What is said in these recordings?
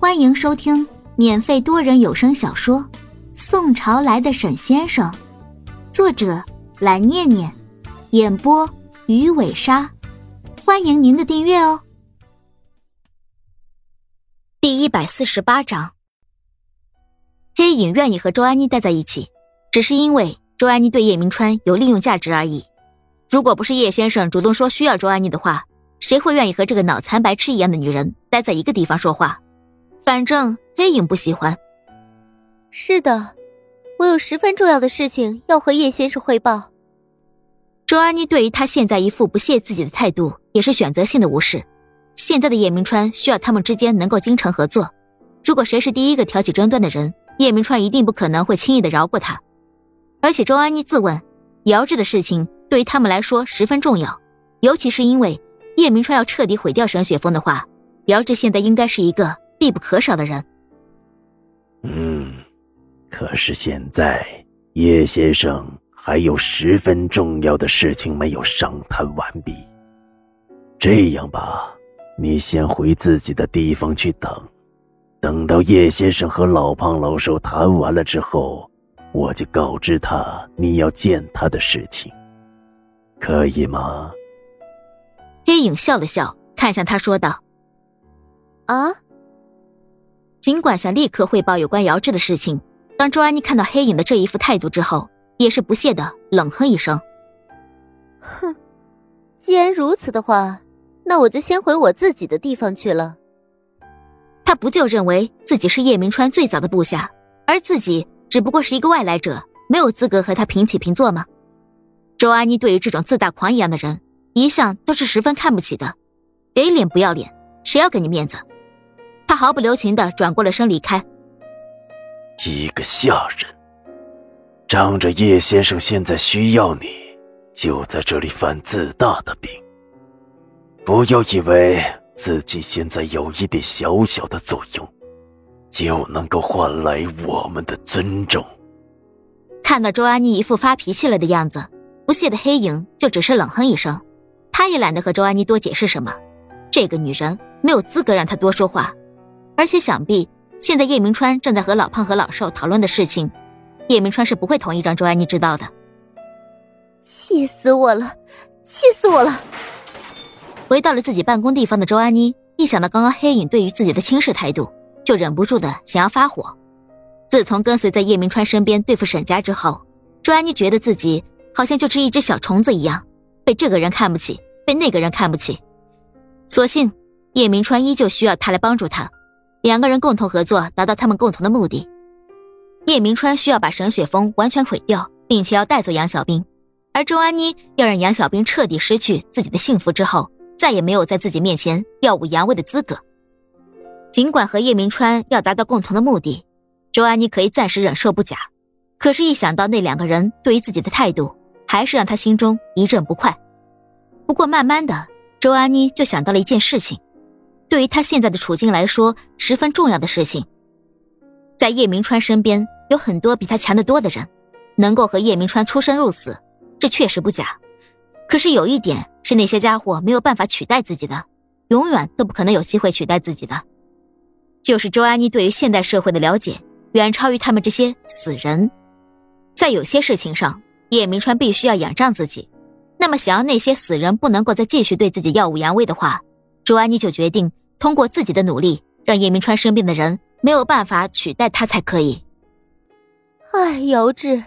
欢迎收听免费多人有声小说《宋朝来的沈先生》，作者蓝念念，演播鱼尾鲨。欢迎您的订阅哦。第一百四十八章，黑影愿意和周安妮待在一起，只是因为周安妮对叶明川有利用价值而已。如果不是叶先生主动说需要周安妮的话，谁会愿意和这个脑残白痴一样的女人待在一个地方说话？反正黑影不喜欢。是的，我有十分重要的事情要和叶先生汇报。周安妮对于他现在一副不屑自己的态度，也是选择性的无视。现在的叶明川需要他们之间能够精诚合作。如果谁是第一个挑起争端的人，叶明川一定不可能会轻易的饶过他。而且周安妮自问，姚志的事情对于他们来说十分重要，尤其是因为叶明川要彻底毁掉沈雪峰的话，姚志现在应该是一个。必不可少的人。嗯，可是现在叶先生还有十分重要的事情没有商谈完毕。这样吧，你先回自己的地方去等，等到叶先生和老胖老瘦谈完了之后，我就告知他你要见他的事情，可以吗？黑影笑了笑，看向他说道：“啊。”尽管想立刻汇报有关姚志的事情，当周安妮看到黑影的这一副态度之后，也是不屑的冷哼一声：“哼，既然如此的话，那我就先回我自己的地方去了。”他不就认为自己是叶明川最早的部下，而自己只不过是一个外来者，没有资格和他平起平坐吗？周安妮对于这种自大狂一样的人，一向都是十分看不起的，给脸不要脸，谁要给你面子？他毫不留情的转过了身离开。一个下人，仗着叶先生现在需要你，就在这里犯自大的病。不要以为自己现在有一点小小的作用，就能够换来我们的尊重。看到周安妮一副发脾气了的样子，不屑的黑影就只是冷哼一声，他也懒得和周安妮多解释什么。这个女人没有资格让他多说话。而且想必现在叶明川正在和老胖和老瘦讨论的事情，叶明川是不会同意让周安妮知道的。气死我了！气死我了！回到了自己办公地方的周安妮，一想到刚刚黑影对于自己的轻视态度，就忍不住的想要发火。自从跟随在叶明川身边对付沈家之后，周安妮觉得自己好像就是一只小虫子一样，被这个人看不起，被那个人看不起。所幸叶明川依旧需要他来帮助他。两个人共同合作，达到他们共同的目的。叶明川需要把沈雪峰完全毁掉，并且要带走杨小兵，而周安妮要让杨小兵彻底失去自己的幸福之后，再也没有在自己面前耀武扬威的资格。尽管和叶明川要达到共同的目的，周安妮可以暂时忍受不假，可是，一想到那两个人对于自己的态度，还是让他心中一阵不快。不过，慢慢的，周安妮就想到了一件事情。对于他现在的处境来说，十分重要的事情，在叶明川身边有很多比他强得多的人，能够和叶明川出生入死，这确实不假。可是有一点是那些家伙没有办法取代自己的，永远都不可能有机会取代自己的，就是周安妮对于现代社会的了解远超于他们这些死人。在有些事情上，叶明川必须要仰仗自己，那么想要那些死人不能够再继续对自己耀武扬威的话。周安妮就决定通过自己的努力，让叶明川身边的人没有办法取代他才可以。哎，姚志，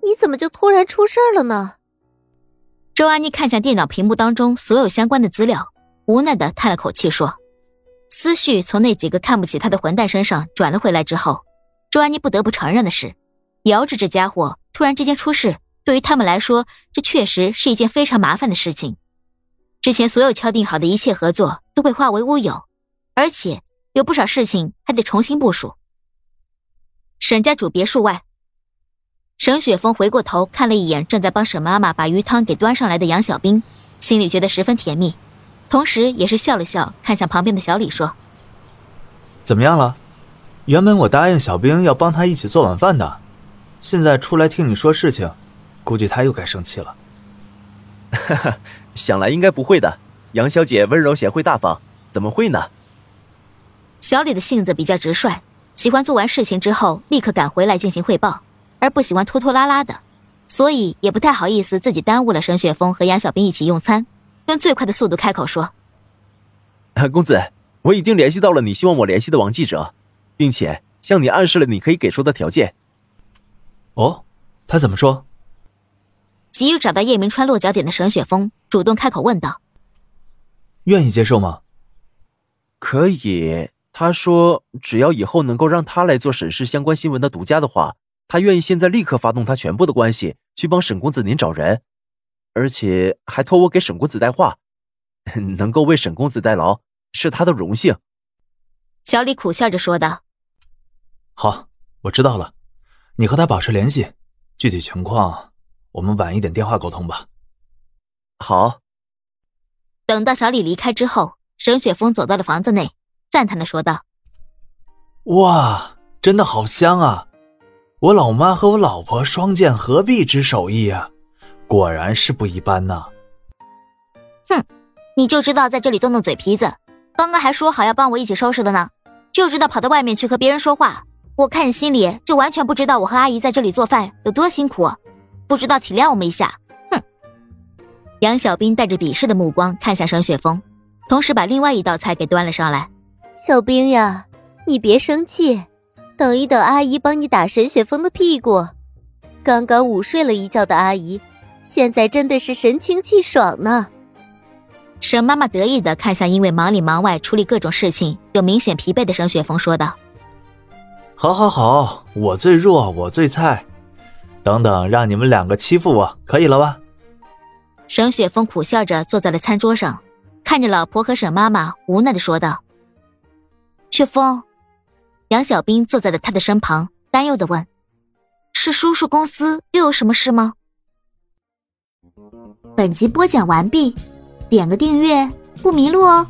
你怎么就突然出事了呢？周安妮看向电脑屏幕当中所有相关的资料，无奈的叹了口气说：“思绪从那几个看不起他的混蛋身上转了回来之后，周安妮不得不承认的是，姚志这家伙突然之间出事，对于他们来说，这确实是一件非常麻烦的事情。”之前所有敲定好的一切合作都会化为乌有，而且有不少事情还得重新部署。沈家主别墅外，沈雪峰回过头看了一眼正在帮沈妈妈把鱼汤给端上来的杨小兵，心里觉得十分甜蜜，同时也是笑了笑，看向旁边的小李说：“怎么样了？原本我答应小兵要帮他一起做晚饭的，现在出来听你说事情，估计他又该生气了。”想来应该不会的，杨小姐温柔贤惠大方，怎么会呢？小李的性子比较直率，喜欢做完事情之后立刻赶回来进行汇报，而不喜欢拖拖拉拉的，所以也不太好意思自己耽误了沈雪峰和杨小兵一起用餐，用最快的速度开口说：“公子，我已经联系到了你希望我联系的王记者，并且向你暗示了你可以给出的条件。”哦，他怎么说？急于找到叶明川落脚点的沈雪峰主动开口问道：“愿意接受吗？”可以。他说：“只要以后能够让他来做沈氏相关新闻的独家的话，他愿意现在立刻发动他全部的关系去帮沈公子您找人，而且还托我给沈公子带话，能够为沈公子代劳是他的荣幸。”小李苦笑着说道：“好，我知道了，你和他保持联系，具体情况我们晚一点电话沟通吧。”好。等到小李离开之后，沈雪峰走到了房子内。赞叹的说道：“哇，真的好香啊！我老妈和我老婆双剑合璧之手艺啊，果然是不一般呐。”哼，你就知道在这里动动嘴皮子，刚刚还说好要帮我一起收拾的呢，就知道跑到外面去和别人说话。我看你心里就完全不知道我和阿姨在这里做饭有多辛苦，不知道体谅我们一下。哼！杨小兵带着鄙视的目光看向沈雪峰，同时把另外一道菜给端了上来。小兵呀，你别生气，等一等，阿姨帮你打沈雪峰的屁股。刚刚午睡了一觉的阿姨，现在真的是神清气爽呢。沈妈妈得意的看向因为忙里忙外处理各种事情有明显疲惫的沈雪峰，说道：“好，好，好，我最弱，我最菜。等等，让你们两个欺负我，可以了吧？”沈雪峰苦笑着坐在了餐桌上，看着老婆和沈妈妈，无奈的说道。雪峰，杨小兵坐在了他的身旁，担忧的问：“是叔叔公司又有什么事吗？”本集播讲完毕，点个订阅不迷路哦。